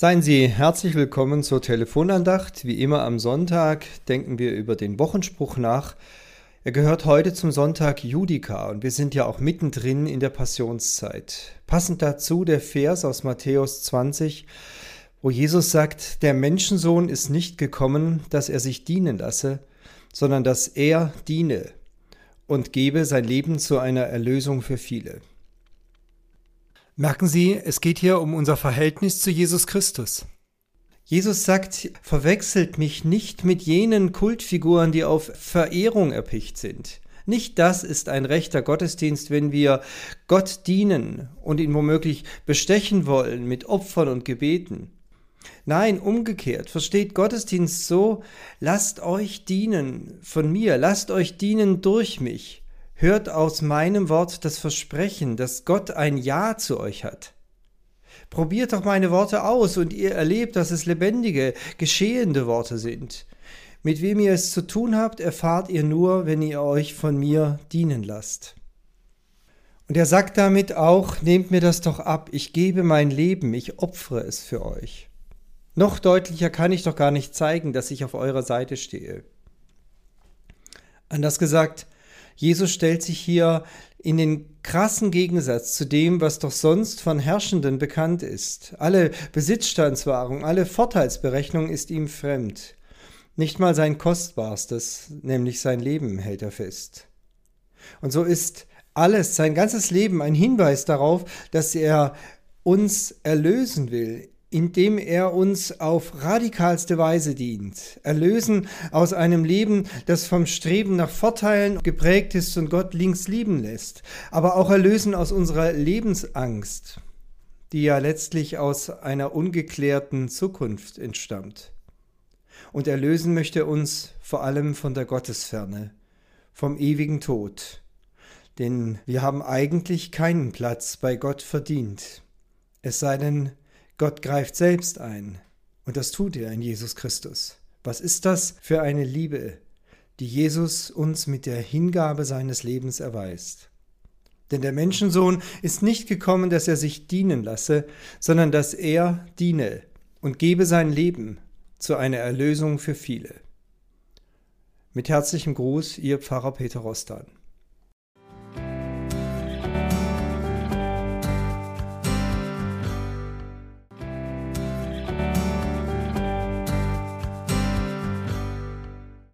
Seien Sie herzlich willkommen zur Telefonandacht. Wie immer am Sonntag denken wir über den Wochenspruch nach. Er gehört heute zum Sonntag Judika und wir sind ja auch mittendrin in der Passionszeit. Passend dazu der Vers aus Matthäus 20, wo Jesus sagt, der Menschensohn ist nicht gekommen, dass er sich dienen lasse, sondern dass er diene und gebe sein Leben zu einer Erlösung für viele. Merken Sie, es geht hier um unser Verhältnis zu Jesus Christus. Jesus sagt, verwechselt mich nicht mit jenen Kultfiguren, die auf Verehrung erpicht sind. Nicht das ist ein rechter Gottesdienst, wenn wir Gott dienen und ihn womöglich bestechen wollen mit Opfern und Gebeten. Nein, umgekehrt, versteht Gottesdienst so, lasst euch dienen von mir, lasst euch dienen durch mich. Hört aus meinem Wort das Versprechen, dass Gott ein Ja zu euch hat. Probiert doch meine Worte aus und ihr erlebt, dass es lebendige, geschehende Worte sind. Mit wem ihr es zu tun habt, erfahrt ihr nur, wenn ihr euch von mir dienen lasst. Und er sagt damit auch, nehmt mir das doch ab, ich gebe mein Leben, ich opfere es für euch. Noch deutlicher kann ich doch gar nicht zeigen, dass ich auf eurer Seite stehe. Anders gesagt, Jesus stellt sich hier in den krassen Gegensatz zu dem, was doch sonst von Herrschenden bekannt ist. Alle Besitzstandswahrung, alle Vorteilsberechnung ist ihm fremd. Nicht mal sein Kostbarstes, nämlich sein Leben, hält er fest. Und so ist alles, sein ganzes Leben ein Hinweis darauf, dass er uns erlösen will, indem er uns auf radikalste Weise dient. Erlösen aus einem Leben, das vom Streben nach Vorteilen geprägt ist und Gott links lieben lässt. Aber auch erlösen aus unserer Lebensangst, die ja letztlich aus einer ungeklärten Zukunft entstammt. Und erlösen möchte uns vor allem von der Gottesferne, vom ewigen Tod. Denn wir haben eigentlich keinen Platz bei Gott verdient. Es sei denn, Gott greift selbst ein. Und das tut er in Jesus Christus. Was ist das für eine Liebe, die Jesus uns mit der Hingabe seines Lebens erweist? Denn der Menschensohn ist nicht gekommen, dass er sich dienen lasse, sondern dass er diene und gebe sein Leben zu einer Erlösung für viele. Mit herzlichem Gruß, Ihr Pfarrer Peter Rostan.